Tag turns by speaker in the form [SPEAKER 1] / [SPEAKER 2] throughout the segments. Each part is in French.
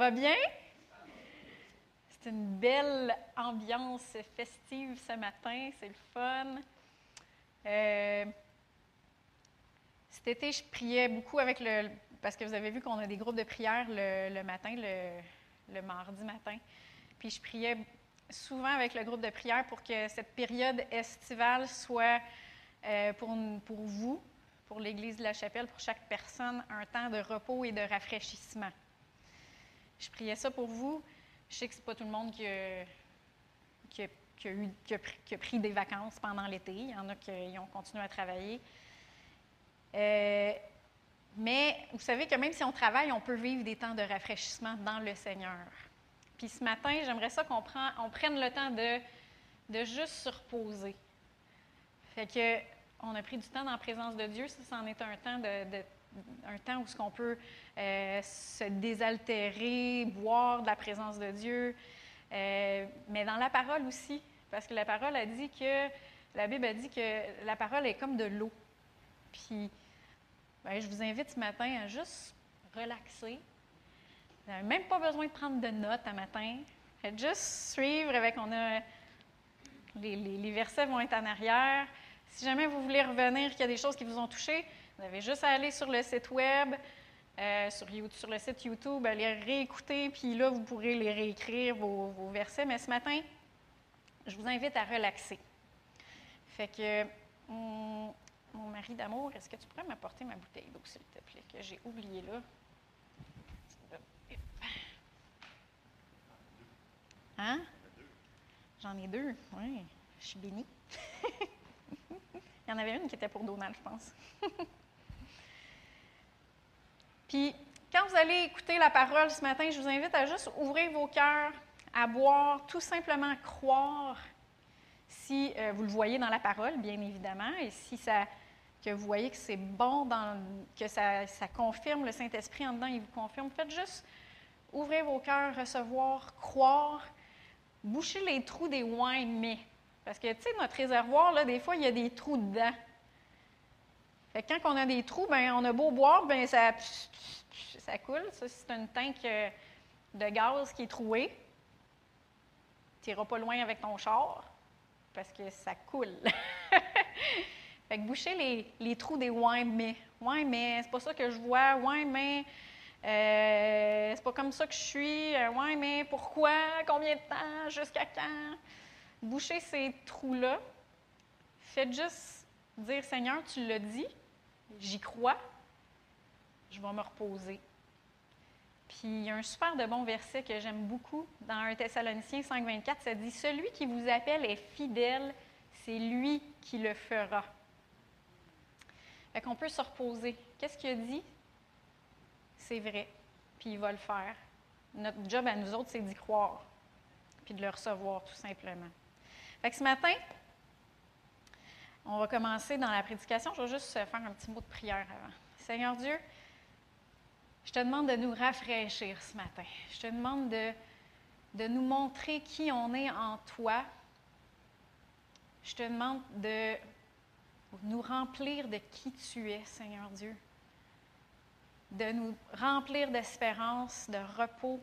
[SPEAKER 1] va bien? C'est une belle ambiance festive ce matin, c'est le fun. Euh, cet été, je priais beaucoup avec le. Parce que vous avez vu qu'on a des groupes de prière le, matin, le, mardi matin. Puis je priais souvent avec le groupe de prière pour que cette période estivale soit euh, pour, pour vous, pour l'Église de la Chapelle, pour chaque personne, un temps de repos et de rafraîchissement. Je priais ça pour vous. Je sais que ce n'est pas tout le monde qui a, pris, des vacances pendant l'été. Il y en a qui ont continué à travailler. Euh, mais vous savez que même si on travaille, on peut vivre des temps de rafraîchissement dans le Seigneur. Puis ce matin, j'aimerais ça qu'on prenne le temps de, de juste se reposer. Fait que on a pris du temps dans la présence de Dieu. Ça, c'en est un temps, de, un temps où ce qu'on peut euh, se désaltérer, boire de la présence de Dieu, euh, mais dans la parole aussi, parce que la parole a dit que, la Bible a dit que la parole est comme de l'eau. Puis, ben, je vous invite ce matin à juste relaxer. Vous n'avez même pas besoin de prendre de notes à matin. Faites juste suivre avec, on a, les, les versets vont être en arrière. Si jamais vous voulez revenir, qu'il y a des choses qui vous ont touché, vous avez juste à aller sur le site web, euh, sur, sur, le site YouTube, les réécouter, puis là, vous pourrez les réécrire, vos, versets. Mais ce matin, je vous invite à relaxer. Fait que, mon, mari d'amour, est-ce que tu pourrais m'apporter ma bouteille d'eau, s'il te plaît, que j'ai oublié là? Hein? J'en ai deux, oui. Je suis bénie. Il y en avait une qui était pour Donald, je pense. Puis, quand vous allez écouter la parole ce matin, je vous invite à juste ouvrir vos cœurs, à boire, tout simplement croire, si euh, vous le voyez dans la parole, bien évidemment, et si ça, que vous voyez que c'est bon, dans, que ça, ça confirme le Saint-Esprit en dedans, il vous confirme. Faites juste ouvrir vos cœurs, recevoir, croire, boucher les trous des ouins, mais parce que, tu sais, notre réservoir, là, des fois, il y a des trous dedans. Fait que quand on a des trous, ben, on a beau boire, ben, ça, ça coule. Ça, c'est une tank euh, de gaz qui est trouée. Tu n'iras pas loin avec ton char parce que ça coule. fait que boucher les, les trous des ouais, mais. Ouais, mais c'est pas ça que je vois. Ouais, mais. Euh, c'est pas comme ça que je suis. Euh, ouais, mais pourquoi? Combien de temps? Jusqu'à quand? Boucher ces trous-là, faites juste dire Seigneur, tu l'as dit, j'y crois, je vais me reposer. Puis il y a un super de bon verset que j'aime beaucoup dans 1 Thessaloniciens 5.24, ça dit Celui qui vous appelle est fidèle, c'est lui qui le fera. Fait qu'on peut se reposer. Qu'est-ce qu'il a dit? C'est vrai, puis il va le faire. Notre job à nous autres, c'est d'y croire, puis de le recevoir tout simplement. Fait que ce matin, on va commencer dans la prédication. Je vais juste faire un petit mot de prière avant. Seigneur Dieu, je te demande de nous rafraîchir ce matin. Je te demande de, de nous montrer qui on est en toi. Je te demande de nous remplir de qui tu es, Seigneur Dieu. De nous remplir d'espérance, de repos,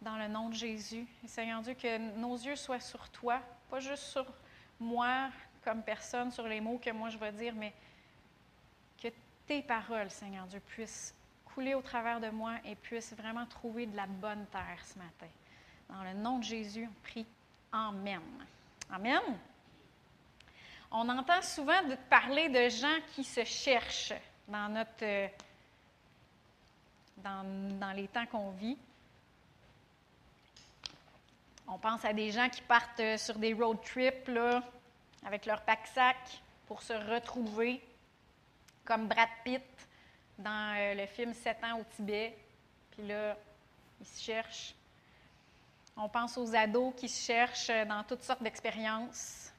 [SPEAKER 1] dans le nom de Jésus. Seigneur Dieu, que nos yeux soient sur toi, pas juste sur moi comme personne, sur les mots que moi je vais dire, mais que tes paroles, Seigneur Dieu, puissent couler au travers de moi et puissent vraiment trouver de la bonne terre ce matin. Dans le nom de Jésus, on prie Amen. Amen. On entend souvent parler de gens qui se cherchent dans, notre, euh, dans, dans les temps qu'on vit. On pense à des gens qui partent euh, sur des road trips avec leur pack-sac pour se retrouver, comme Brad Pitt dans euh, le film Sept ans au Tibet. Puis là, ils se cherchent. On pense aux ados qui se cherchent euh, dans toutes sortes d'expériences.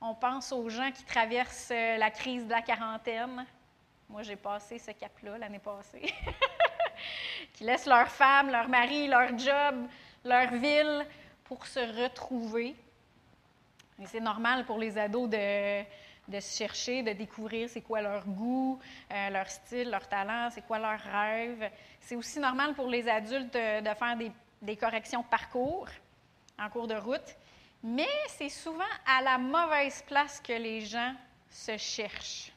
[SPEAKER 1] On pense aux gens qui traversent la crise de la quarantaine. Moi, j'ai passé ce cap-là l'année passée. qui laissent leur femme, leur mari, leur job, leur ville pour se retrouver. Et c'est normal pour les ados de, de se chercher, de découvrir c'est quoi leur goût, euh, leur style, leur talent, c'est quoi leur rêve. C'est aussi normal pour les adultes de faire des, des corrections de parcours en cours de route, mais c'est souvent à la mauvaise place que les gens se cherchent.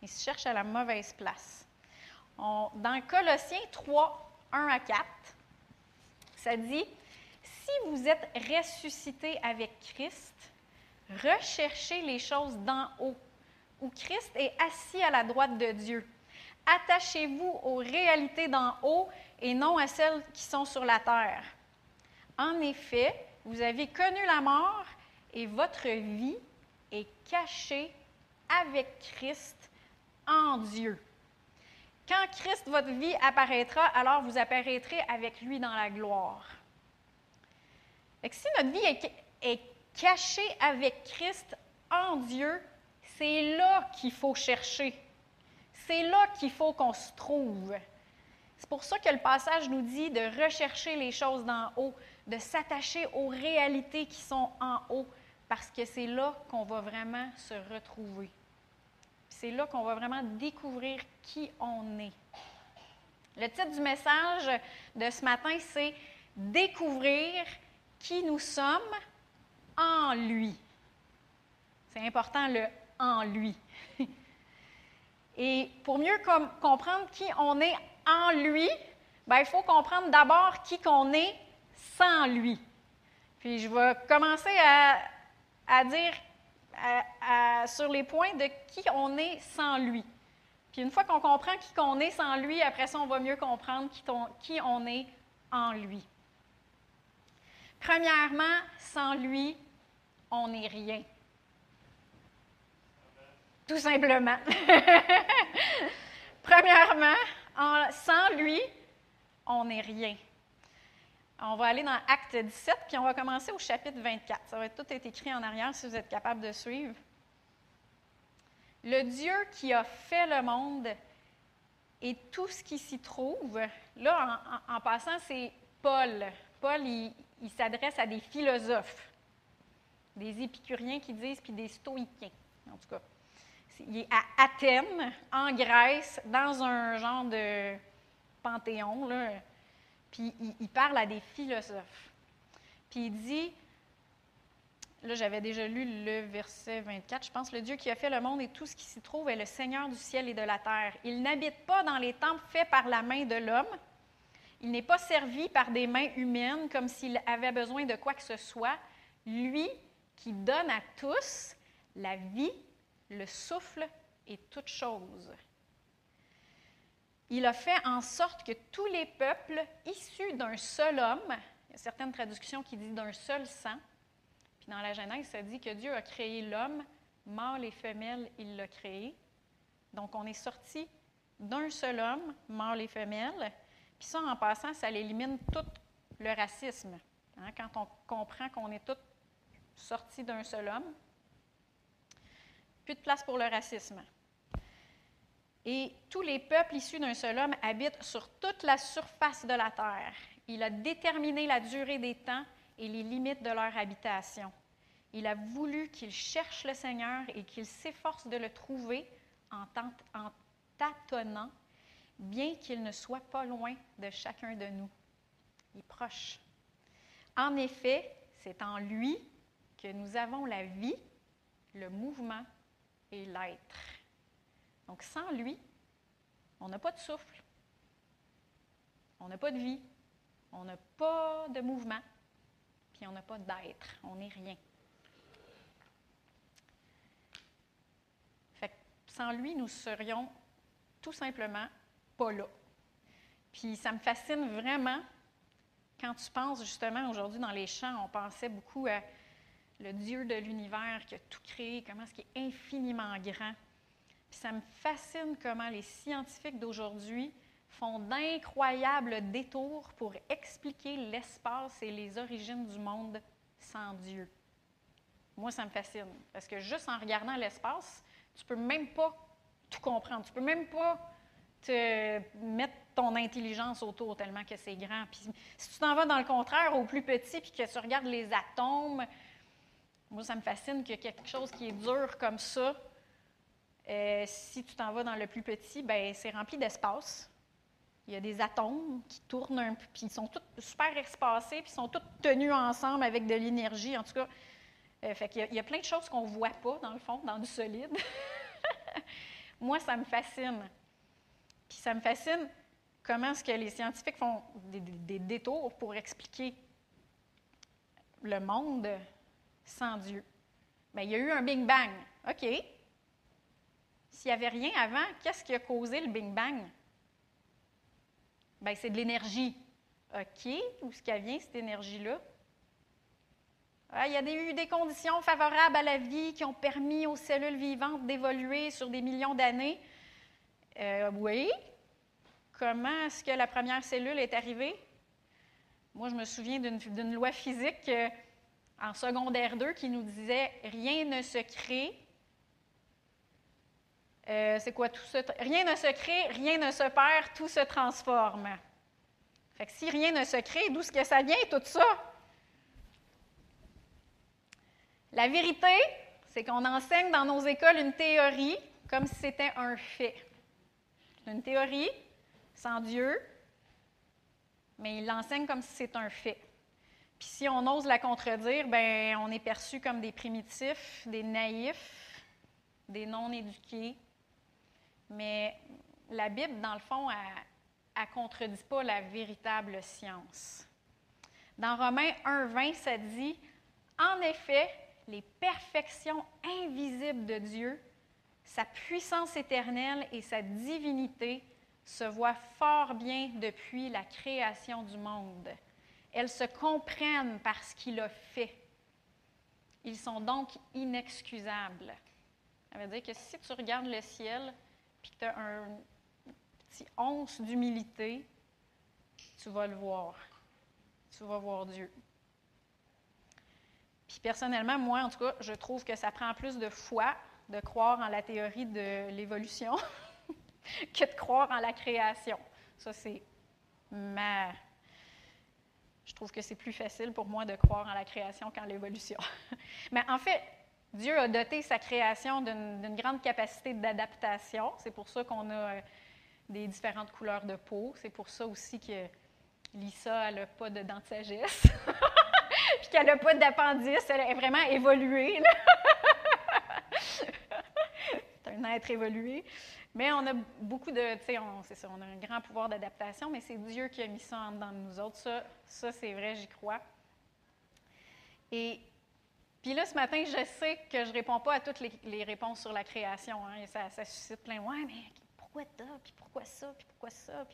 [SPEAKER 1] Ils se cherchent à la mauvaise place. dans Colossiens 3, 1 à 4, ça dit vous êtes ressuscité avec Christ, recherchez les choses d'en haut, où Christ est assis à la droite de Dieu. Attachez-vous aux réalités d'en haut et non à celles qui sont sur la terre. En effet, vous avez connu la mort et votre vie est cachée avec Christ en Dieu. Quand Christ, votre vie, apparaîtra, alors vous apparaîtrez avec lui dans la gloire. Si notre vie est, cachée avec Christ en Dieu, c'est là qu'il faut chercher. C'est là qu'il faut qu'on se trouve. C'est pour ça que le passage nous dit de rechercher les choses d'en haut, de s'attacher aux réalités qui sont en haut, parce que c'est là qu'on va vraiment se retrouver. C'est là qu'on va vraiment découvrir qui on est. Le titre du message de ce matin, c'est Découvrir qui nous sommes en lui. C'est important le en lui. Et pour mieux comprendre qui on est en lui, ben, il faut comprendre d'abord qui qu'on est sans lui. Puis je vais commencer à, dire sur les points de qui on est sans lui. Puis une fois qu'on comprend qui on est sans lui, après ça, on va mieux comprendre qui on est en lui. Premièrement, sans lui, on n'est rien. Tout simplement. Premièrement, sans lui, on n'est rien. On va aller dans Acte 17, puis on va commencer au chapitre 24. Ça va tout être écrit en arrière si vous êtes capable de suivre. Le Dieu qui a fait le monde et tout ce qui s'y trouve, là, en, passant, c'est Paul. Paul, il, il s'adresse à des philosophes, des épicuriens qui disent, puis des stoïciens, en tout cas. Il est à Athènes, en Grèce, dans un genre de panthéon, là, puis il, parle à des philosophes. Puis il dit, là j'avais déjà lu le verset 24, je pense, le Dieu qui a fait le monde et tout ce qui s'y trouve est le Seigneur du ciel et de la terre. Il n'habite pas dans les temples faits par la main de l'homme. Il n'est pas servi par des mains humaines comme s'il avait besoin de quoi que ce soit. Lui qui donne à tous la vie, le souffle et toute chose il a fait en sorte que tous les peuples issus d'un seul homme, il y a certaines traductions qui disent d'un seul sang, puis dans la Genèse, ça dit que Dieu a créé l'homme, mâle et femelle, il l'a créé. Donc on est sorti d'un seul homme, mâle et femelle, puis ça, en passant, ça élimine tout le racisme. Hein, quand on comprend qu'on est tous sortis d'un seul homme, plus de place pour le racisme. Et tous les peuples issus d'un seul homme habitent sur toute la surface de la terre. Il a déterminé la durée des temps et les limites de leur habitation. Il a voulu qu'ils cherchent le Seigneur et qu'ils s'efforcent de le trouver en, en tâtonnant, bien qu'il ne soit pas loin de chacun de nous. Il est proche. En effet, c'est en lui que nous avons la vie, le mouvement et l'être. Donc sans lui, on n'a pas de souffle, on n'a pas de vie, on n'a pas de mouvement, puis on n'a pas d'être, on n'est rien. Fait sans lui, nous serions tout simplement pas là. Puis ça me fascine vraiment quand tu penses justement aujourd'hui dans les champs, on pensait beaucoup à le Dieu de l'univers qui a tout créé, comment est-ce qu'il est infiniment grand ça me fascine comment les scientifiques d'aujourd'hui font d'incroyables détours pour expliquer l'espace et les origines du monde sans Dieu. Moi, ça me fascine. Parce que juste en regardant l'espace, tu peux même pas tout comprendre. Tu peux même pas te mettre ton intelligence autour tellement que c'est grand. Puis, si tu t'en vas dans le contraire, au plus petit, puis que tu regardes les atomes, moi, ça me fascine que quelque chose qui est dur comme ça Euh, si tu t'en vas dans le plus petit, ben, c'est rempli d'espace. Il y a des atomes qui tournent un peu, puis ils sont tous super espacés, puis ils sont tous tenus ensemble avec de l'énergie. En tout cas, euh, fait il, y a, plein de choses qu'on ne voit pas, dans le fond, dans du solide. Moi, ça me fascine. Puis ça me fascine comment est-ce que les scientifiques font des, détours pour expliquer le monde sans Dieu. Bien, il y a eu un Big Bang. OK. S'il n'y avait rien avant, qu'est-ce qui a causé le Big Bang? Bien, c'est de l'énergie. OK. Où est-ce qu'elle vient, cette énergie-là? Il y a eu des conditions favorables à la vie qui ont permis aux cellules vivantes d'évoluer sur des millions d'années. Euh, oui. Comment est-ce que la première cellule est arrivée? Moi, je me souviens d'une loi physique euh, en secondaire 2 qui nous disait rien ne se crée. Euh, c'est quoi tout ça? Rien ne se crée, rien ne se perd, tout se transforme. Fait que si rien ne se crée, d'où est-ce que ça vient tout ça? La vérité, c'est qu'on enseigne dans nos écoles une théorie comme si c'était un fait. Une théorie sans Dieu, mais il l'enseigne comme si c'était un fait. Puis si on ose la contredire, ben on est perçu comme des primitifs, des naïfs, des non-éduqués. Mais la Bible, dans le fond, elle ne contredit pas la véritable science. Dans Romains 1.20, ça dit, En effet, les perfections invisibles de Dieu, sa puissance éternelle et sa divinité se voient fort bien depuis la création du monde. Elles se comprennent par ce qu'il a fait. Ils sont donc inexcusables. Ça veut dire que si tu regardes le ciel puis que tu as un petit once d'humilité, tu vas le voir. Tu vas voir Dieu. Puis personnellement, moi, en tout cas, je trouve que ça prend plus de foi de croire en la théorie de l'évolution que de croire en la création. Ça, c'est ma. Je trouve que c'est plus facile pour moi de croire en la création qu'en l'évolution. Mais en fait, Dieu a doté sa création d'une grande capacité d'adaptation. C'est pour ça qu'on a euh, des différentes couleurs de peau. C'est pour ça aussi que Lisa n'a pas de dents de sagesse. puis qu'elle n'a pas d'appendice, elle est vraiment évoluée. c'est un être évolué. Mais on a beaucoup de, tu sais, c'est ça, on a un grand pouvoir d'adaptation, mais c'est Dieu qui a mis ça en dedans de nous autres. Ça, ça c'est vrai, j'y crois. Et puis là, ce matin, je sais que je ne réponds pas à toutes les, réponses sur la création. Hein, et ça, suscite plein, ouais, mais pourquoi ça, puis pourquoi ça, puis pourquoi ça.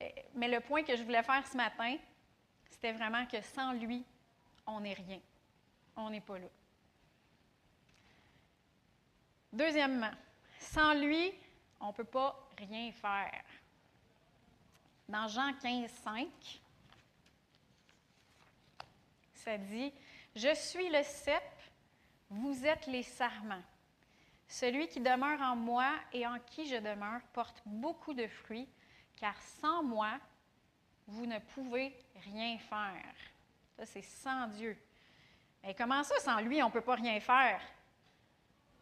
[SPEAKER 1] Eh, mais le point que je voulais faire ce matin, c'était vraiment que sans lui, on n'est rien. On n'est pas là. Deuxièmement, sans lui, on ne peut pas rien faire. Dans Jean 15, 5, ça dit Je suis le cep, vous êtes les sarments. Celui qui demeure en moi et en qui je demeure porte beaucoup de fruits, car sans moi, vous ne pouvez rien faire. Ça, c'est sans Dieu. Mais comment ça, sans lui, on ne peut pas rien faire?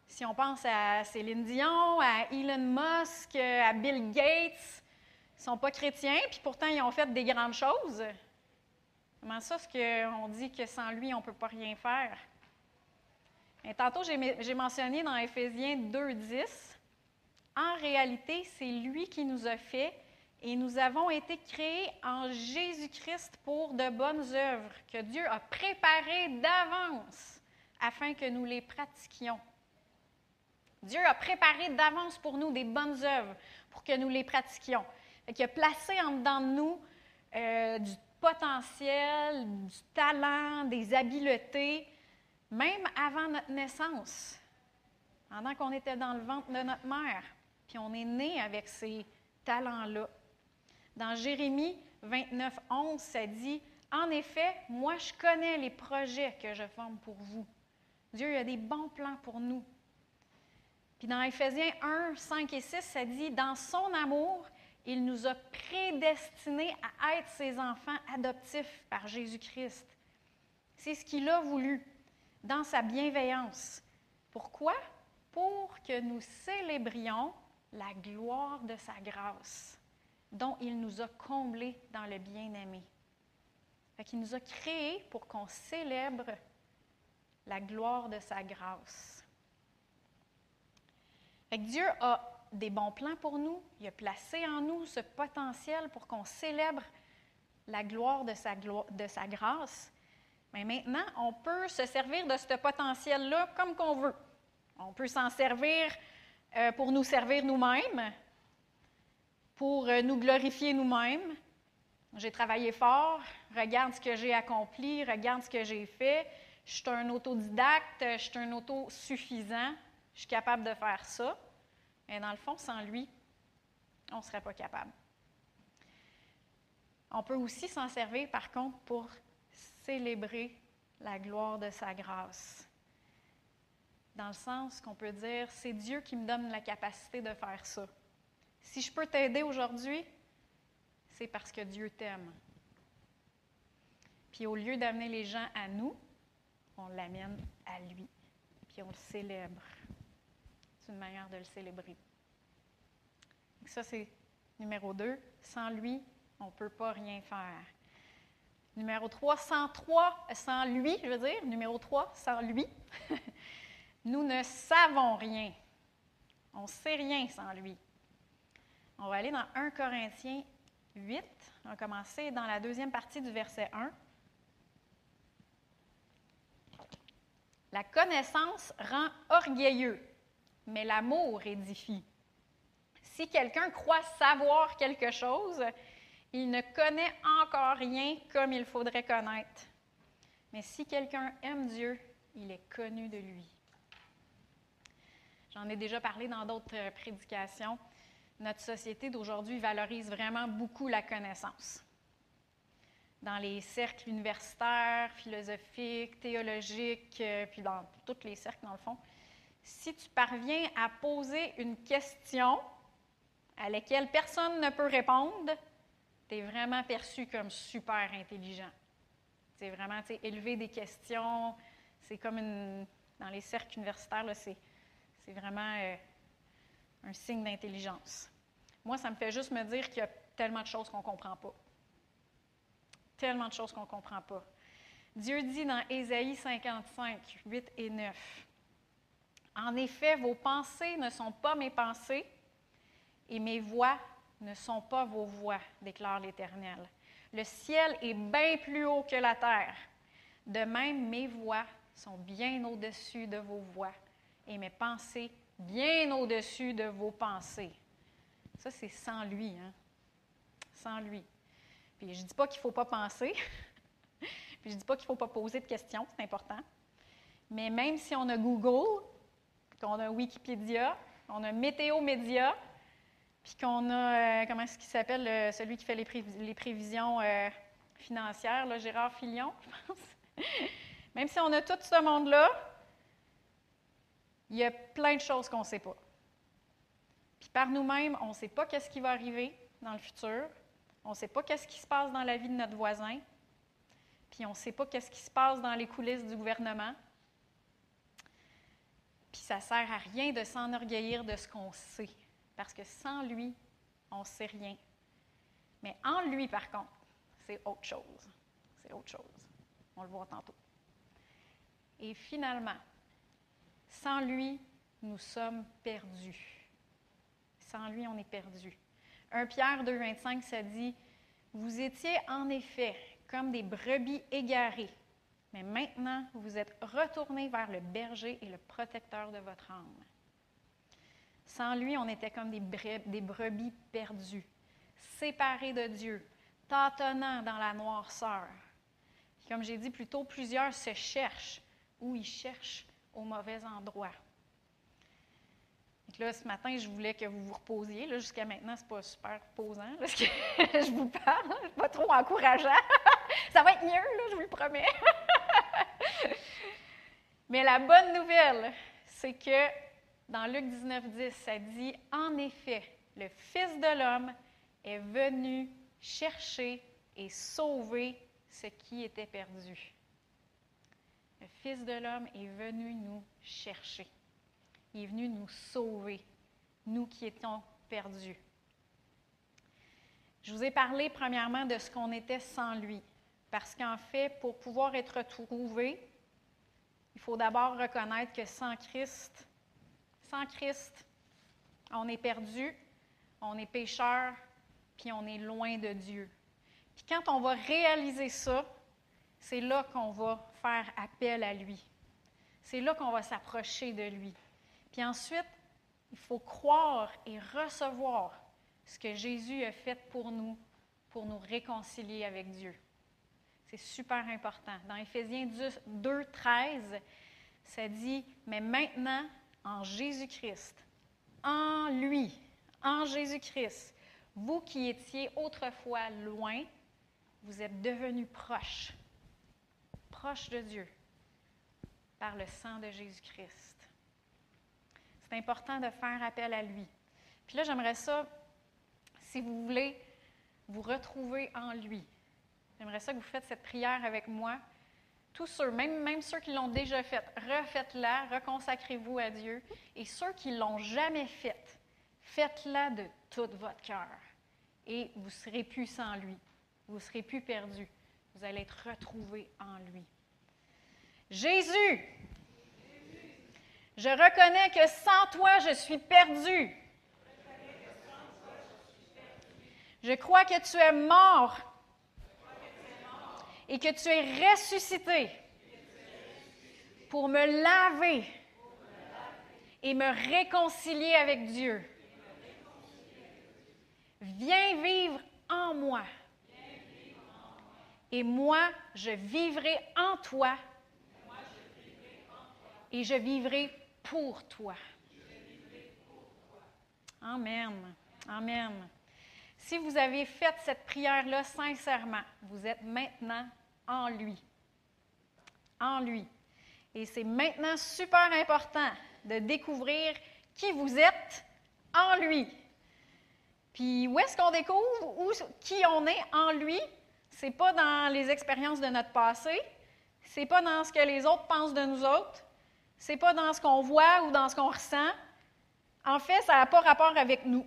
[SPEAKER 1] Si on pense à Céline Dion, à Elon Musk, à Bill Gates, ils ne sont pas chrétiens, puis pourtant ils ont fait des grandes choses. Comment ça, ce qu'on dit que sans lui, on ne peut pas rien faire? Tantôt, j'ai mentionné dans Éphésiens 2.10, en réalité, c'est lui qui nous a fait et nous avons été créés en Jésus-Christ pour de bonnes œuvres que Dieu a préparées d'avance afin que nous les pratiquions. Dieu a préparé d'avance pour nous des bonnes œuvres pour que nous les pratiquions. Il a placé en dedans de nous euh, du potentiel, du talent, des habiletés, même avant notre naissance, pendant qu'on était dans le ventre de notre mère. Puis on est né avec ces talents-là. Dans Jérémie 29, 11, ça dit En effet, moi, je connais les projets que je forme pour vous. Dieu a des bons plans pour nous. Puis dans Éphésiens 1, 5 et 6, ça dit Dans son amour, il nous a prédestinés à être ses enfants adoptifs par Jésus-Christ. C'est ce qu'il a voulu dans sa bienveillance. Pourquoi? pour que nous célébrions la gloire de sa grâce, dont il nous a comblés dans le bien-aimé. Il nous a créés pour qu'on célèbre la gloire de sa grâce. Dieu a des bons plans pour nous. Il a placé en nous ce potentiel pour qu'on célèbre la gloire de sa, grâce. Mais maintenant, on peut se servir de ce potentiel-là comme qu'on veut. On peut s'en servir euh, pour nous servir nous-mêmes, pour euh, nous glorifier nous-mêmes. J'ai travaillé fort, regarde ce que j'ai accompli, regarde ce que j'ai fait. Je suis un autodidacte, je suis un autosuffisant, je suis capable de faire ça. Mais dans le fond, sans lui, on ne serait pas capable. On peut aussi s'en servir, par contre, pour célébrer la gloire de sa grâce. Dans le sens qu'on peut dire, c'est Dieu qui me donne la capacité de faire ça. Si je peux t'aider aujourd'hui, c'est parce que Dieu t'aime. Puis au lieu d'amener les gens à nous, on l'amène à lui, puis on le célèbre une manière de le célébrer. ça, c'est numéro 2. Sans lui, on ne peut pas rien faire. Numéro 3, sans sans lui, je veux dire, numéro 3, sans lui, nous ne savons rien. On ne sait rien sans lui. On va aller dans 1 Corinthiens 8. On va commencer dans la deuxième partie du verset 1. La connaissance rend orgueilleux, mais l'amour édifie. Si quelqu'un croit savoir quelque chose, il ne connaît encore rien comme il faudrait connaître. Mais si quelqu'un aime Dieu, il est connu de lui. J'en ai déjà parlé dans d'autres euh, prédications. Notre société d'aujourd'hui valorise vraiment beaucoup la connaissance. Dans les cercles universitaires, philosophiques, théologiques, euh, puis dans tous les cercles, dans le fond, si tu parviens à poser une question à laquelle personne ne peut répondre, tu es vraiment perçu comme super intelligent. C'est vraiment, élever des questions, c'est comme une, dans les cercles universitaires, c'est, vraiment euh, un signe d'intelligence. Moi, ça me fait juste me dire qu'il y a tellement de choses qu'on ne comprend pas. Tellement de choses qu'on ne comprend pas. Dieu dit dans Ésaïe 55, 8 et 9, en effet, vos pensées ne sont pas mes pensées et mes voix ne sont pas vos voix, déclare l'Éternel. Le ciel est bien plus haut que la terre. De même, mes voix sont bien au-dessus de vos voix et mes pensées bien au-dessus de vos pensées. Ça, c'est sans lui. Hein? Sans lui. Puis je ne dis pas qu'il ne faut pas penser. Puis je ne dis pas qu'il ne faut pas poser de questions, c'est important. Mais même si on a Google, qu'on a Wikipédia, on a Météo Média, puis qu'on a, euh, comment est-ce qu'il s'appelle, celui qui fait les, prévisions euh, financières, là, Gérard Filion, je pense. Même si on a tout ce monde-là, il y a plein de choses qu'on ne sait pas. Puis par nous-mêmes, on ne sait pas qu'est-ce qui va arriver dans le futur. On ne sait pas qu'est-ce qui se passe dans la vie de notre voisin. Puis on ne sait pas qu'est-ce qui se passe dans les coulisses du gouvernement. Puis ça ne sert à rien de s'enorgueillir de ce qu'on sait, parce que sans lui, on ne sait rien. Mais en lui, par contre, c'est autre chose. C'est autre chose. On le voit tantôt. Et finalement, sans lui, nous sommes perdus. Sans lui, on est perdus. 1 Pierre 2,25, ça dit Vous étiez en effet comme des brebis égarées mais maintenant, vous êtes retournés vers le berger et le protecteur de votre âme. Sans lui, on était comme des, brebis perdues, séparés de Dieu, tâtonnant dans la noirceur. comme j'ai dit plus tôt, plusieurs se cherchent ou ils cherchent au mauvais endroit. là, ce matin, je voulais que vous vous reposiez. Jusqu'à maintenant, ce n'est pas super reposant, ce que je vous parle. pas trop encourageant. Ça va être mieux, là, je vous le promets. Mais la bonne nouvelle, c'est que dans Luc 19, 10, ça dit En effet, le Fils de l'homme est venu chercher et sauver ce qui était perdu. Le Fils de l'homme est venu nous chercher. Il est venu nous sauver, nous qui étions perdus. Je vous ai parlé premièrement de ce qu'on était sans lui, parce qu'en fait, pour pouvoir être retrouvé, il faut d'abord reconnaître que sans Christ, sans Christ, on est perdu, on est pécheur, puis on est loin de Dieu. Puis quand on va réaliser ça, c'est là qu'on va faire appel à lui. C'est là qu'on va s'approcher de lui. Puis ensuite, il faut croire et recevoir ce que Jésus a fait pour nous, pour nous réconcilier avec Dieu. C'est super important. Dans Éphésiens 2, 13, ça dit, mais maintenant, en Jésus-Christ, en lui, en Jésus-Christ, vous qui étiez autrefois loin, vous êtes devenus proches, proches de Dieu, par le sang de Jésus-Christ. C'est important de faire appel à lui. Puis là, j'aimerais ça, si vous voulez vous retrouver en lui, j'aimerais ça que vous faites cette prière avec moi. Tous ceux, même, ceux qui l'ont déjà faite, refaites-la, reconsacrez-vous à Dieu. Et ceux qui l'ont jamais faite, faites-la de tout votre cœur. Et vous serez plus sans lui. Vous serez plus perdu. Vous allez être retrouvé en lui. Jésus, je reconnais que sans toi, je suis perdu. Je crois que tu es mort et que tu es ressuscité pour me laver et me réconcilier avec Dieu. Viens vivre en moi. Et moi, je vivrai en toi. Et je vivrai pour toi. Amen. Amen. Si vous avez fait cette prière-là sincèrement, vous êtes maintenant en lui. En lui. Et c'est maintenant super important de découvrir qui vous êtes en lui. Puis où est-ce qu'on découvre où, qui on est en lui? C'est pas dans les expériences de notre passé, c'est pas dans ce que les autres pensent de nous autres, c'est pas dans ce qu'on voit ou dans ce qu'on ressent. En fait, ça n'a pas rapport avec nous.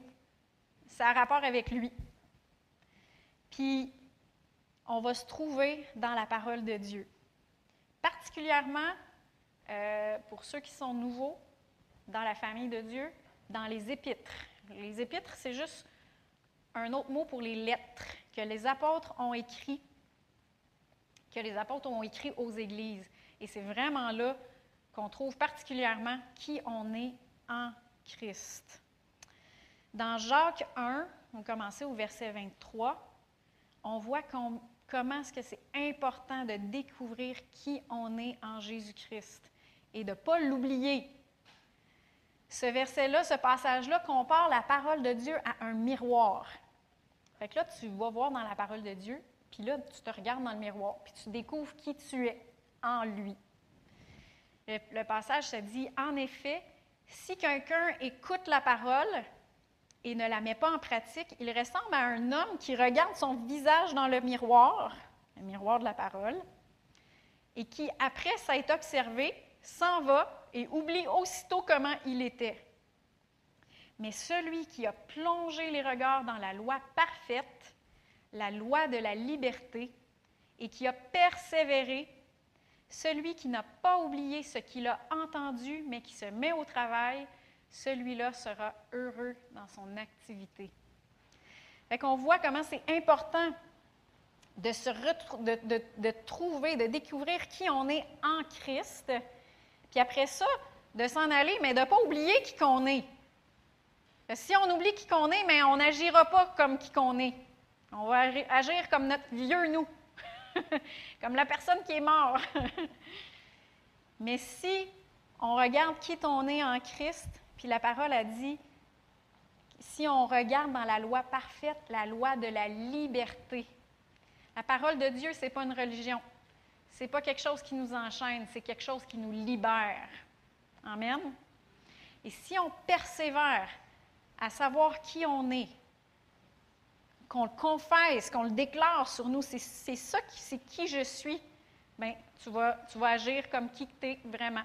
[SPEAKER 1] Ça a rapport avec lui. Puis, on va se trouver dans la parole de Dieu. Particulièrement, euh, pour ceux qui sont nouveaux dans la famille de Dieu, dans les épîtres. Les épîtres, c'est juste un autre mot pour les lettres que les apôtres ont écrit, que les apôtres ont écrit aux églises. Et c'est vraiment là qu'on trouve particulièrement qui on est en Christ. Dans Jacques 1, on commençait au verset 23, on voit comment est-ce que c'est important de découvrir qui on est en Jésus-Christ et de ne pas l'oublier. Ce verset-là, ce passage-là compare la parole de Dieu à un miroir. Fait que là, tu vas voir dans la parole de Dieu, puis là, tu te regardes dans le miroir, puis tu découvres qui tu es en lui. Le, passage se dit, en effet, si quelqu'un écoute la parole et ne la met pas en pratique, il ressemble à un homme qui regarde son visage dans le miroir, le miroir de la parole, et qui, après s'être observé, s'en va et oublie aussitôt comment il était. Mais celui qui a plongé les regards dans la loi parfaite, la loi de la liberté, et qui a persévéré, celui qui n'a pas oublié ce qu'il a entendu, mais qui se met au travail, celui-là sera heureux dans son activité. Fait qu'on voit comment c'est important de, se de, de, trouver, de découvrir qui on est en Christ, puis après ça, de s'en aller, mais de ne pas oublier qui qu'on est. Si on oublie qui qu'on est, mais on n'agira pas comme qui qu'on est. On va agir comme notre vieux nous, comme la personne qui est mort. mais si on regarde qui on est en Christ, puis la parole a dit, si on regarde dans la loi parfaite, la loi de la liberté, la parole de Dieu, ce n'est pas une religion. Ce n'est pas quelque chose qui nous enchaîne, c'est quelque chose qui nous libère. Amen. Et si on persévère à savoir qui on est, qu'on le confesse, qu'on le déclare sur nous, c'est ça, c'est qui je suis, bien, tu vas, tu vas agir comme qui tu es vraiment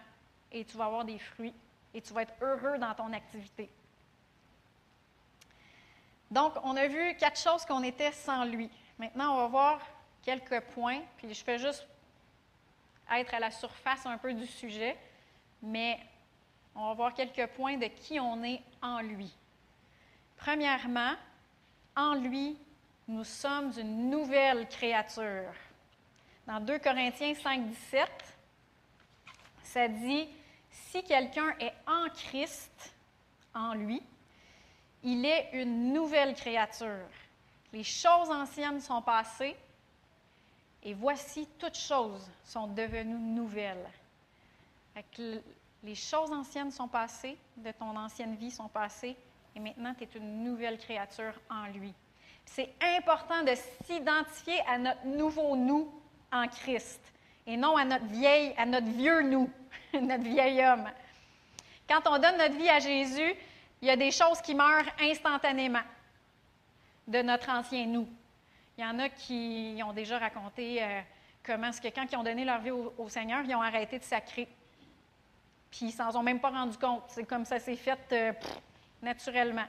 [SPEAKER 1] et tu vas avoir des fruits et tu vas être heureux dans ton activité. Donc, on a vu quatre choses qu'on était sans lui. Maintenant, on va voir quelques points, puis je fais juste être à la surface un peu du sujet, mais on va voir quelques points de qui on est en lui. Premièrement, en lui, nous sommes une nouvelle créature. Dans 2 Corinthiens 5, 17, ça dit, si quelqu'un est en Christ, en lui, il est une nouvelle créature. Les choses anciennes sont passées et voici toutes choses sont devenues nouvelles. les choses anciennes sont passées, de ton ancienne vie sont passées, et maintenant tu es une nouvelle créature en lui. C'est important de s'identifier à notre nouveau nous en Christ et non à notre vieille, à notre vieux nous, notre vieil homme. Quand on donne notre vie à Jésus, il y a des choses qui meurent instantanément de notre ancien nous. Il y en a qui ont déjà raconté euh, comment est-ce que quand ils ont donné leur vie au, Seigneur, ils ont arrêté de sacrer. Puis ils s'en ont même pas rendu compte. C'est comme ça s'est fait euh, naturellement.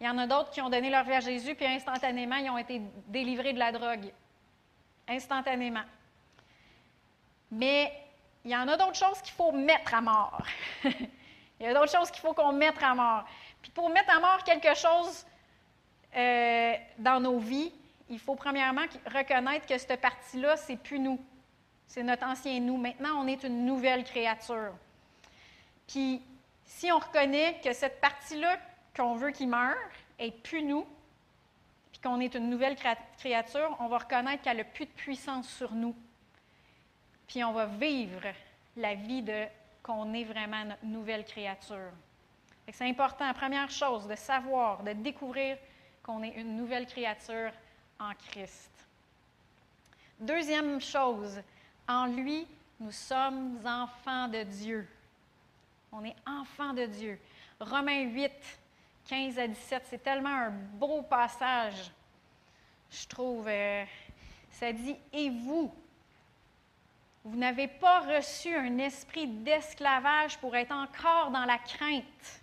[SPEAKER 1] Il y en a d'autres qui ont donné leur vie à Jésus, puis instantanément, ils ont été délivrés de la drogue. Instantanément. Mais il y en a d'autres choses qu'il faut mettre à mort. Il y a d'autres choses qu'il faut qu'on mette à mort. Puis pour mettre à mort quelque chose euh, dans nos vies, il faut premièrement reconnaître que cette partie-là, c'est plus nous. C'est notre ancien nous. Maintenant, on est une nouvelle créature. Puis si on reconnaît que cette partie-là qu'on veut qu'il meure est plus nous, puis qu'on est une nouvelle créature, on va reconnaître qu'elle n'a plus de puissance sur nous. Puis on va vivre la vie de qu'on est vraiment notre nouvelle créature. C'est important, première chose, de savoir, de découvrir qu'on est une nouvelle créature en Christ. Deuxième chose, en lui, nous sommes enfants de Dieu. On est enfants de Dieu. Romains 8, 15 à 17, c'est tellement un beau passage, je trouve. Euh, ça dit, et vous, vous n'avez pas reçu un esprit d'esclavage pour être encore dans la crainte,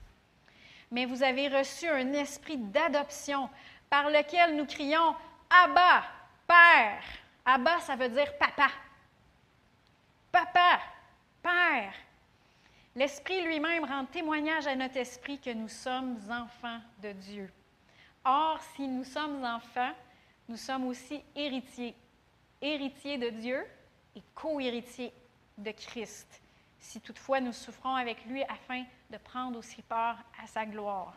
[SPEAKER 1] mais vous avez reçu un esprit d'adoption par lequel nous crions Abba, Père. Abba, ça veut dire papa. Papa, Père. L'Esprit lui-même rend témoignage à notre esprit que nous sommes enfants de Dieu. Or, si nous sommes enfants, nous sommes aussi héritiers. Héritiers de Dieu et co-héritier de Christ, si toutefois nous souffrons avec lui afin de prendre aussi part à sa gloire.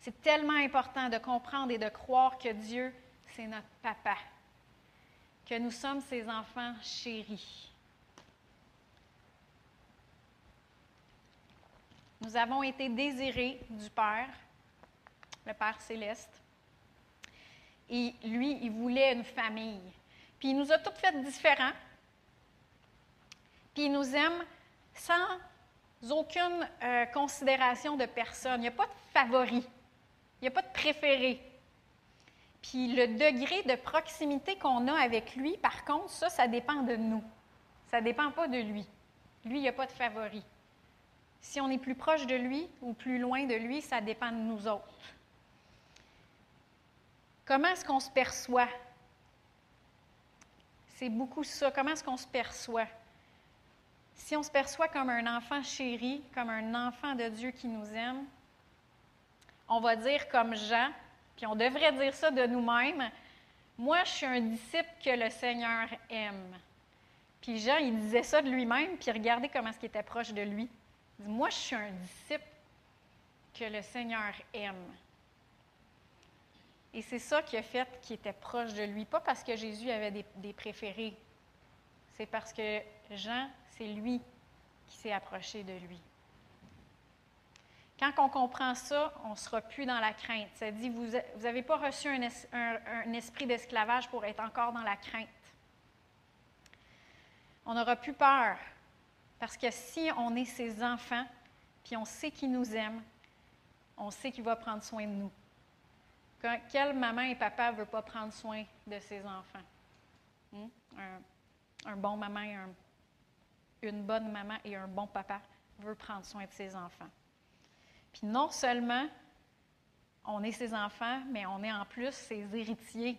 [SPEAKER 1] C'est tellement important de comprendre et de croire que Dieu, c'est notre papa, que nous sommes ses enfants chéris. Nous avons été désirés du Père, le Père céleste, et lui, il voulait une famille. Puis il nous a toutes faites différents. Puis il nous aime sans aucune euh, considération de personne. Il n'y a pas de favori. Il n'y a pas de préféré. Puis le degré de proximité qu'on a avec lui, par contre, ça, ça dépend de nous. Ça ne dépend pas de lui. Lui, il n'y a pas de favori. Si on est plus proche de lui ou plus loin de lui, ça dépend de nous autres. Comment est-ce qu'on se perçoit? C'est beaucoup ça. Comment est-ce qu'on se perçoit? Si on se perçoit comme un enfant chéri, comme un enfant de Dieu qui nous aime, on va dire comme Jean, puis on devrait dire ça de nous-mêmes, moi je suis un disciple que le Seigneur aime. Puis Jean, il disait ça de lui-même, puis regardez comment est-ce qu'il était proche de lui. Il dit, moi je suis un disciple que le Seigneur aime. Et c'est ça qui a fait qu'il était proche de lui. Pas parce que Jésus avait des, préférés, c'est parce que Jean, c'est lui qui s'est approché de lui. Quand on comprend ça, on ne sera plus dans la crainte. Ça dit, vous n'avez pas reçu un, un esprit d'esclavage pour être encore dans la crainte. On n'aura plus peur. Parce que si on est ses enfants, puis on sait qu'il nous aime, on sait qu'il va prendre soin de nous. Quelle maman et papa ne veut pas prendre soin de ses enfants? Hmm? Un, bon maman et une bonne maman et un bon papa veut prendre soin de ses enfants. Puis non seulement on est ses enfants, mais on est en plus ses héritiers,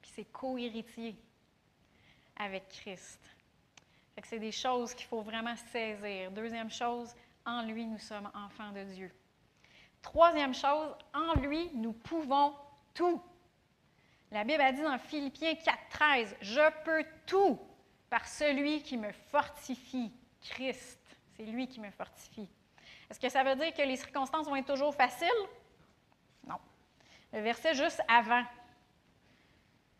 [SPEAKER 1] puis ses co-héritiers avec Christ. C'est des choses qu'il faut vraiment saisir. Deuxième chose, en lui, nous sommes enfants de Dieu. Troisième chose, en lui, nous pouvons tout. La Bible a dit dans Philippiens 4.13, Je peux tout par celui qui me fortifie, Christ. C'est lui qui me fortifie. Est-ce que ça veut dire que les circonstances vont être toujours faciles? Non. Le verset juste avant.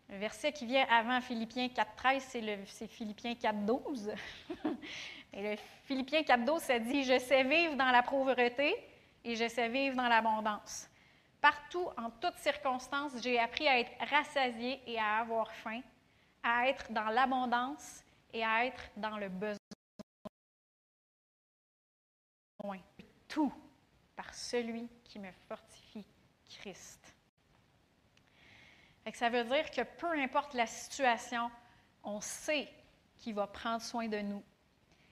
[SPEAKER 1] Le verset qui vient avant Philippiens 4.13, c'est Philippiens 4.12. Et le Philippiens 4.12, ça dit, Je sais vivre dans la pauvreté et je sais vivre dans l'abondance. Partout, en toutes circonstances, j'ai appris à être rassasié et à avoir faim, à être dans l'abondance et à être dans le besoin. Tout par celui qui me fortifie, Christ. ça veut dire que peu importe la situation, on sait qu'il va prendre soin de nous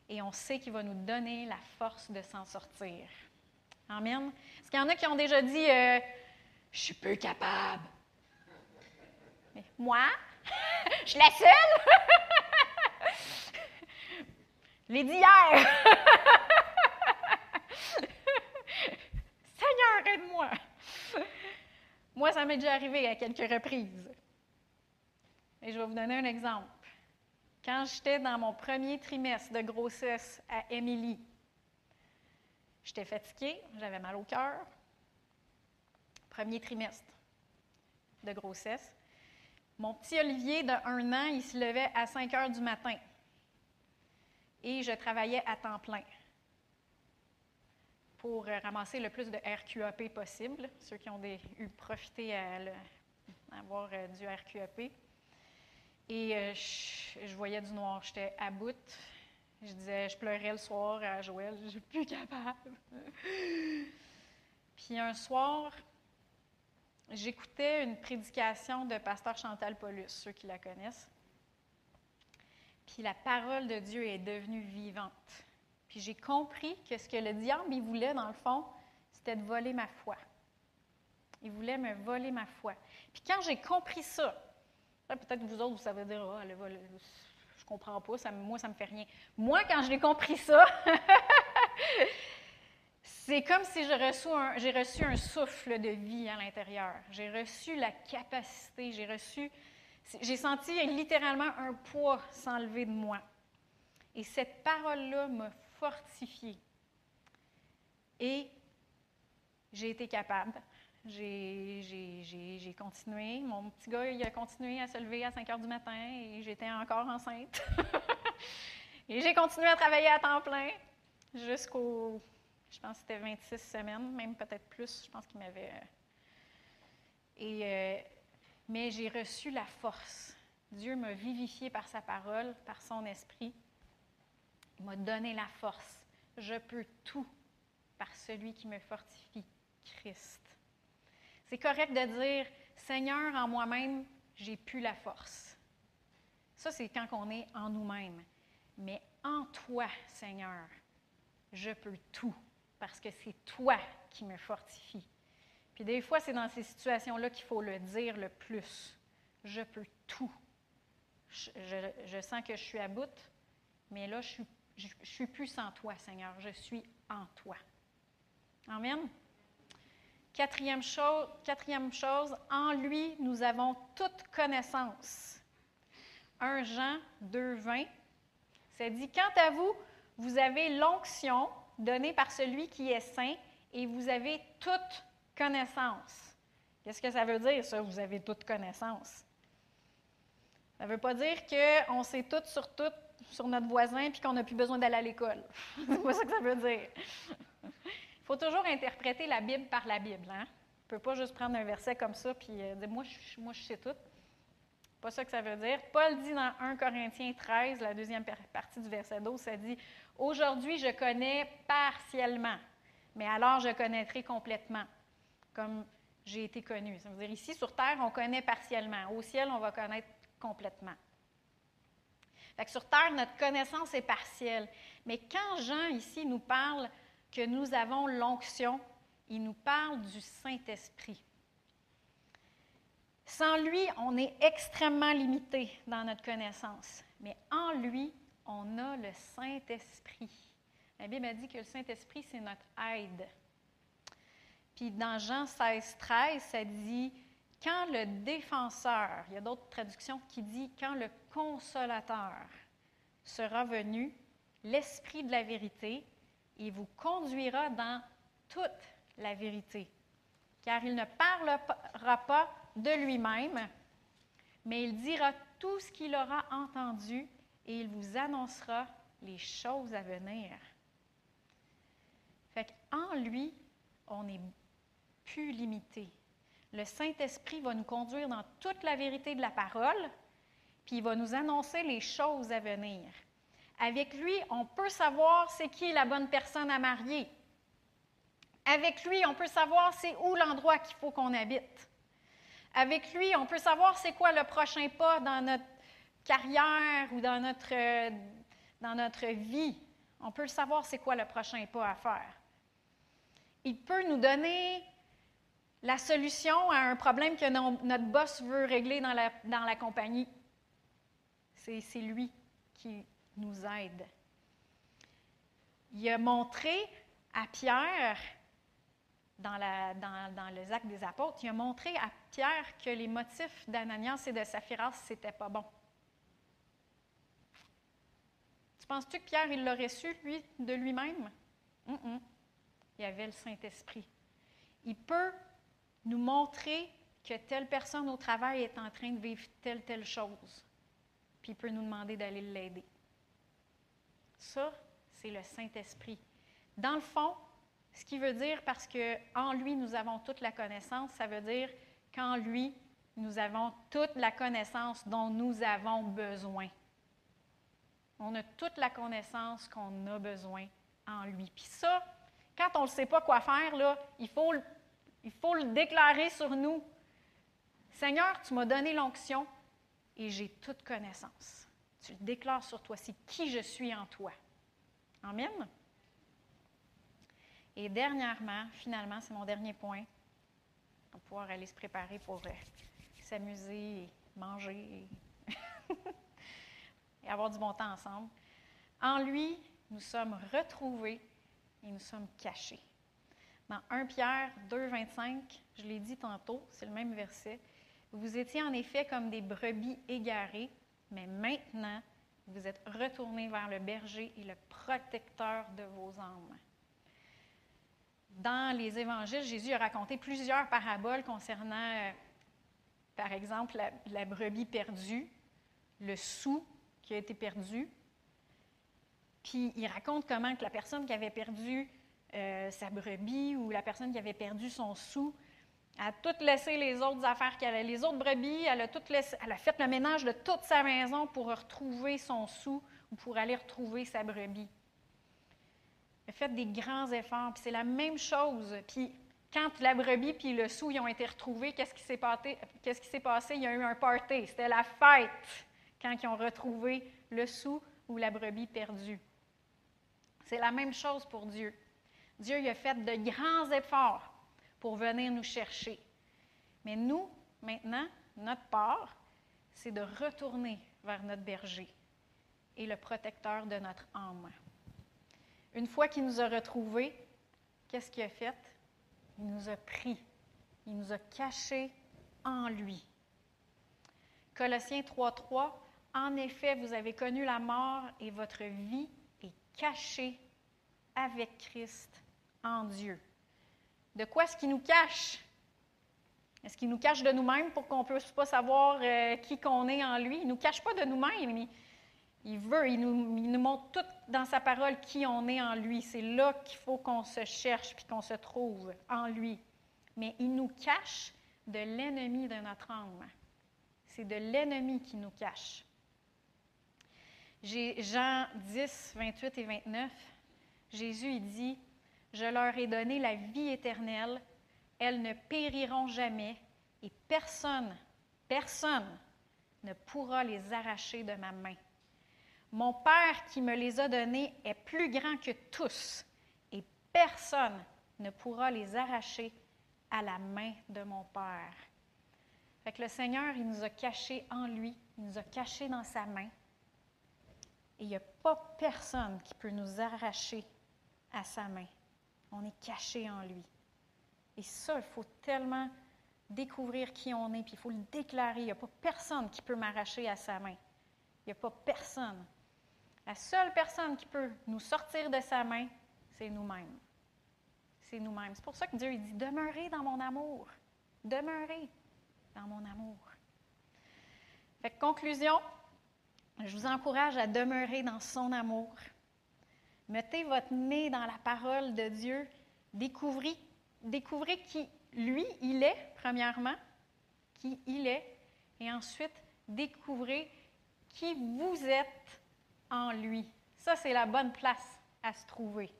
[SPEAKER 1] et on sait qu'il va nous donner la force de s'en sortir. Amen. Est-ce qu'il y en a qui ont déjà dit euh, Je suis peu capable? moi? Je suis la seule? Les d'hier! Seigneur, aide-moi! Moi, ça m'est déjà arrivé à quelques reprises. Et je vais vous donner un exemple. Quand j'étais dans mon premier trimestre de grossesse à Émilie, J'étais fatiguée, j'avais mal au cœur. Premier trimestre de grossesse. Mon petit Olivier de un an, il se levait à 5 heures du matin. Et je travaillais à temps plein pour ramasser le plus de RQAP possible, ceux qui ont eu profité à, avoir euh, du RQAP. Et euh, je, je, voyais du noir, j'étais à bout, je disais, je pleurais le soir à Joël, je suis plus capable. Puis un soir, j'écoutais une prédication de pasteur Chantal Paulus, ceux qui la connaissent. Puis la parole de Dieu est devenue vivante. Puis j'ai compris que ce que le diable voulait, dans le fond, c'était de voler ma foi. Il voulait me voler ma foi. Puis quand j'ai compris ça, peut-être vous autres, vous savez dire, oh, elle vole, comprends pas, moi, ça me fait rien. Moi, quand j'ai compris ça, c'est comme si j'ai reçu, reçu un souffle de vie à l'intérieur. J'ai reçu la capacité, j'ai reçu, j'ai senti littéralement un poids s'enlever de moi. Et cette parole-là m'a fortifiée. Et j'ai été capable j'ai continué. Mon petit gars, il a continué à se lever à 5 heures du matin et j'étais encore enceinte. et j'ai continué à travailler à temps plein jusqu'au, je pense que c'était 26 semaines, même peut-être plus. Je pense qu'il m'avait. Euh, euh, mais j'ai reçu la force. Dieu m'a vivifié par sa parole, par son esprit. Il m'a donné la force. Je peux tout par celui qui me fortifie, Christ. C'est correct de dire Seigneur, en moi-même, j'ai plus la force. Ça, c'est quand on est en nous-mêmes. Mais en toi, Seigneur, je peux tout, parce que c'est toi qui me fortifie. Puis des fois, c'est dans ces situations-là qu'il faut le dire le plus. Je peux tout. Je, sens que je suis à bout, mais là, je suis, suis plus sans toi, Seigneur. Je suis en toi. Amen. Quatrième chose, en lui, nous avons toute connaissance. 1 Jean 2, 20, ça dit Quant à vous, vous avez l'onction donnée par celui qui est saint et vous avez toute connaissance. Qu'est-ce que ça veut dire, ça, vous avez toute connaissance? Ça ne veut pas dire qu'on sait tout sur tout sur notre voisin puis qu'on n'a plus besoin d'aller à l'école. C'est pas ça que ça veut dire faut toujours interpréter la Bible par la Bible. Hein? On ne peut pas juste prendre un verset comme ça et euh, dire moi je, moi, je sais tout. Pas ça que ça veut dire. Paul dit dans 1 Corinthiens 13, la deuxième partie du verset 12, ça dit Aujourd'hui, je connais partiellement, mais alors je connaîtrai complètement, comme j'ai été connu. Ça veut dire ici, sur terre, on connaît partiellement. Au ciel, on va connaître complètement. Sur Terre, notre connaissance est partielle. Mais quand Jean ici nous parle que nous avons l'onction, il nous parle du Saint-Esprit. Sans lui, on est extrêmement limité dans notre connaissance. Mais en lui, on a le Saint-Esprit. La Bible a dit que le Saint-Esprit, c'est notre aide. Puis dans Jean 16, 13, ça dit quand le défenseur, il y a d'autres traductions qui disent quand le consolateur sera venu, l'Esprit de la vérité, il vous conduira dans toute la vérité. Car il ne parlera pas de lui-même, mais il dira tout ce qu'il aura entendu et il vous annoncera les choses à venir. Fait qu'en lui, on est plus limité. Le Saint-Esprit va nous conduire dans toute la vérité de la parole, puis il va nous annoncer les choses à venir. Avec lui, on peut savoir c'est qui la bonne personne à marier. Avec lui, on peut savoir c'est où l'endroit qu'il faut qu'on habite. Avec lui, on peut savoir c'est quoi le prochain pas dans notre carrière ou dans notre, dans notre vie. On peut savoir c'est quoi le prochain pas à faire. Il peut nous donner la solution à un problème que notre boss veut régler dans la, dans la compagnie. C'est lui qui nous aide. Il a montré à Pierre dans, la, dans, les actes des apôtres, il a montré à Pierre que les motifs d'Ananias et de Saphiras, c'était pas bon. Tu penses-tu que Pierre, il l'aurait su, lui, de lui-même? Il y avait le Saint-Esprit. Il peut nous montrer que telle personne au travail est en train de vivre telle, telle chose. Puis il peut nous demander d'aller l'aider. Ça, c'est le Saint-Esprit. Dans le fond, ce qui veut dire, parce qu'en lui, nous avons toute la connaissance, ça veut dire qu'en lui, nous avons toute la connaissance dont nous avons besoin. On a toute la connaissance qu'on a besoin en lui. Puis ça, quand on ne sait pas quoi faire, là, il, faut, il faut le déclarer sur nous. Seigneur, tu m'as donné l'onction et j'ai toute connaissance. Tu déclares sur toi. C'est qui je suis en toi. Amen. Et dernièrement, finalement, c'est mon dernier point, pour pouvoir aller se préparer pour euh, s'amuser, manger et avoir du bon temps ensemble. En lui, nous sommes retrouvés et nous sommes cachés. Dans 1 Pierre 2, 25, je l'ai dit tantôt, c'est le même verset. Vous étiez en effet comme des brebis égarées, mais maintenant, vous êtes retournés vers le berger et le protecteur de vos âmes dans les évangiles, Jésus a raconté plusieurs paraboles concernant, euh, par exemple, la, brebis perdue, le sou qui a été perdu. Puis il raconte comment que la personne qui avait perdu euh, sa brebis ou la personne qui avait perdu son sou a tout laissé les autres affaires qu'elle a. Les autres brebis, elle a, tout laissé, elle a fait le ménage de toute sa maison pour retrouver son sou ou pour aller retrouver sa brebis fait des grands efforts. Puis c'est la même chose. Puis quand la brebis puis le sou ont été retrouvés, qu'est-ce qui s'est passé? Qu'est-ce qui s'est passé? Il y a eu un party. C'était la fête quand ils ont retrouvé le sou ou la brebis perdue. C'est la même chose pour Dieu. Dieu il a fait de grands efforts pour venir nous chercher. Mais nous, maintenant, notre part, c'est de retourner vers notre berger et le protecteur de notre âme. Une fois qu'il nous a retrouvés, qu'est-ce qu'il a fait? Il nous a pris. Il nous a cachés en lui. Colossiens 3.3, En effet, vous avez connu la mort et votre vie est cachée avec Christ en Dieu. De quoi est-ce qu'il nous cache? Est-ce qu'il nous cache de nous-mêmes pour qu'on ne puisse pas savoir euh, qui qu'on est en lui? Il ne nous cache pas de nous-mêmes. Il veut, il nous, montre tout dans sa parole qui on est en lui. C'est là qu'il faut qu'on se cherche puis qu'on se trouve en lui. Mais il nous cache de l'ennemi de notre âme. C'est de l'ennemi qui nous cache. Jean 10, 28 et 29. Jésus il dit Je leur ai donné la vie éternelle, elles ne périront jamais, et personne, personne ne pourra les arracher de ma main. Mon Père qui me les a donnés est plus grand que tous, et personne ne pourra les arracher à la main de mon Père. Fait que le Seigneur, il nous a cachés en lui, il nous a cachés dans sa main. Et il n'y a pas personne qui peut nous arracher à sa main. On est caché en lui. Et ça, il faut tellement découvrir qui on est, puis il faut le déclarer. Il n'y a pas personne qui peut m'arracher à sa main. Il n'y a pas personne. La seule personne qui peut nous sortir de sa main, c'est nous-mêmes. C'est nous-mêmes. C'est pour ça que Dieu dit Demeurez dans mon amour. Demeurez dans mon amour. Fait que, conclusion, je vous encourage à demeurer dans son amour. Mettez votre nez dans la parole de Dieu. Découvrez, découvrez qui lui, il est, premièrement, qui il est, et ensuite, découvrez qui vous êtes en lui. Ça, c'est la bonne place à se trouver.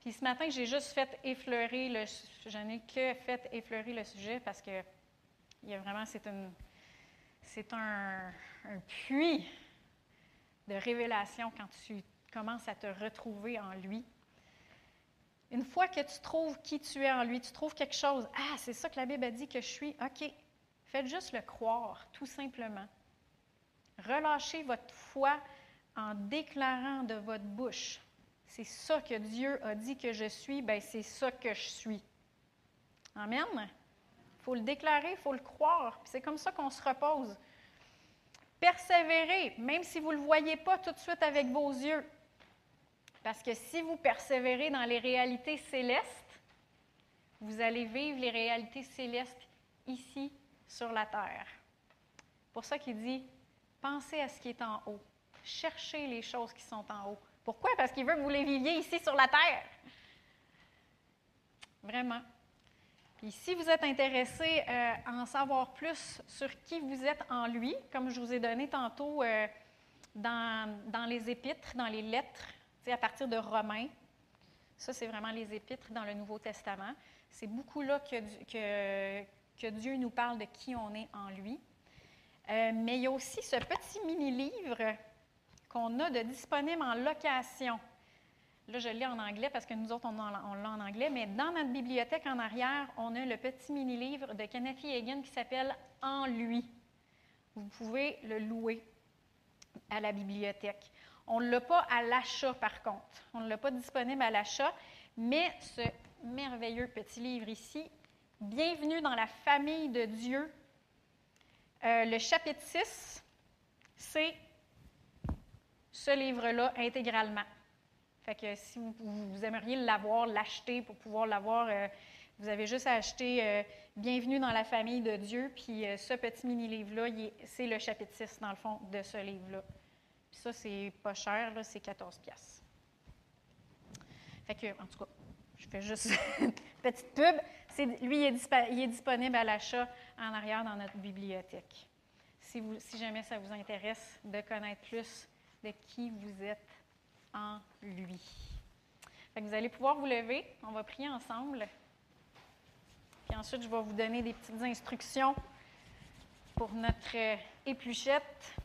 [SPEAKER 1] Puis ce matin, j'ai juste fait effleurer le je n'ai que fait effleurer le sujet parce que il y a vraiment c'est une c'est un, un, puits de révélation quand tu commences à te retrouver en lui. Une fois que tu trouves qui tu es en lui, tu trouves quelque chose. Ah, c'est ça que la Bible a dit que je suis. OK. Faites juste le croire, tout simplement. Relâchez votre foi en déclarant de votre bouche. C'est ça que Dieu a dit que je suis, ben c'est ça que je suis. Amen. Il faut le déclarer, il faut le croire. C'est comme ça qu'on se repose. Persévérez, même si vous ne le voyez pas tout de suite avec vos yeux. Parce que si vous persévérez dans les réalités célestes, vous allez vivre les réalités célestes ici sur la terre. Pour ça qu'il dit, pensez à ce qui est en haut. Cherchez les choses qui sont en haut. Pourquoi? Parce qu'il veut que vous les viviez ici sur la terre. Vraiment. Puis si vous êtes intéressé euh, à en savoir plus sur qui vous êtes en lui, comme je vous ai donné tantôt euh, dans les épîtres, dans les lettres, à partir de Romains. Ça, c'est vraiment les épîtres dans le Nouveau Testament. C'est beaucoup là que, Dieu nous parle de qui on est en lui. Euh, mais il y a aussi ce petit mini-livre qu'on a de disponible en location. Là, je lis en anglais parce que nous autres, on, l'a en anglais, mais dans notre bibliothèque en arrière, on a le petit mini-livre de Kenneth Hagan qui s'appelle En lui. Vous pouvez le louer à la bibliothèque. On ne l'a pas à l'achat, par contre. On ne l'a pas disponible à l'achat, mais ce merveilleux petit livre ici, Bienvenue dans la famille de Dieu, euh, le chapitre 6, c'est ce livre-là intégralement. Fait que si vous, aimeriez l'avoir, l'acheter pour pouvoir l'avoir, euh, vous avez juste à acheter euh, Bienvenue dans la famille de Dieu, puis ce petit mini-livre-là, c'est le chapitre 6, dans le fond, de ce livre-là. Puis ça, c'est pas cher, c'est 14 pièces. Fait que, en tout cas, je fais juste une petite pub. lui, il est, disponible à l'achat en arrière dans notre bibliothèque. Si, si jamais ça vous intéresse de connaître plus de qui vous êtes en lui. Fait que vous allez pouvoir vous lever. On va prier ensemble. Puis ensuite, je vais vous donner des petites instructions pour notre épluchette.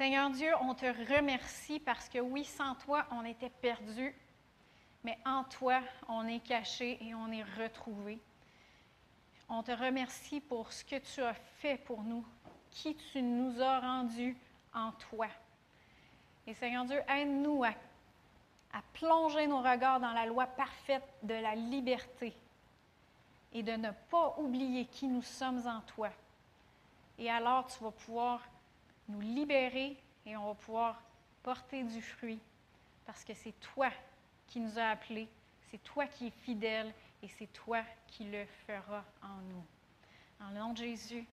[SPEAKER 1] Seigneur Dieu, on te remercie parce que oui, sans toi, on était perdu, mais en toi, on est caché et on est retrouvé. On te remercie pour ce que tu as fait pour nous, qui tu nous as rendus en toi. Et Seigneur Dieu, aide-nous à, à plonger nos regards dans la loi parfaite de la liberté et de ne pas oublier qui nous sommes en toi. Et alors, tu vas pouvoir nous libérer et on va pouvoir porter du fruit parce que c'est toi qui nous as appelés, c'est toi qui es fidèle et c'est toi qui le feras en nous. En le nom de Jésus,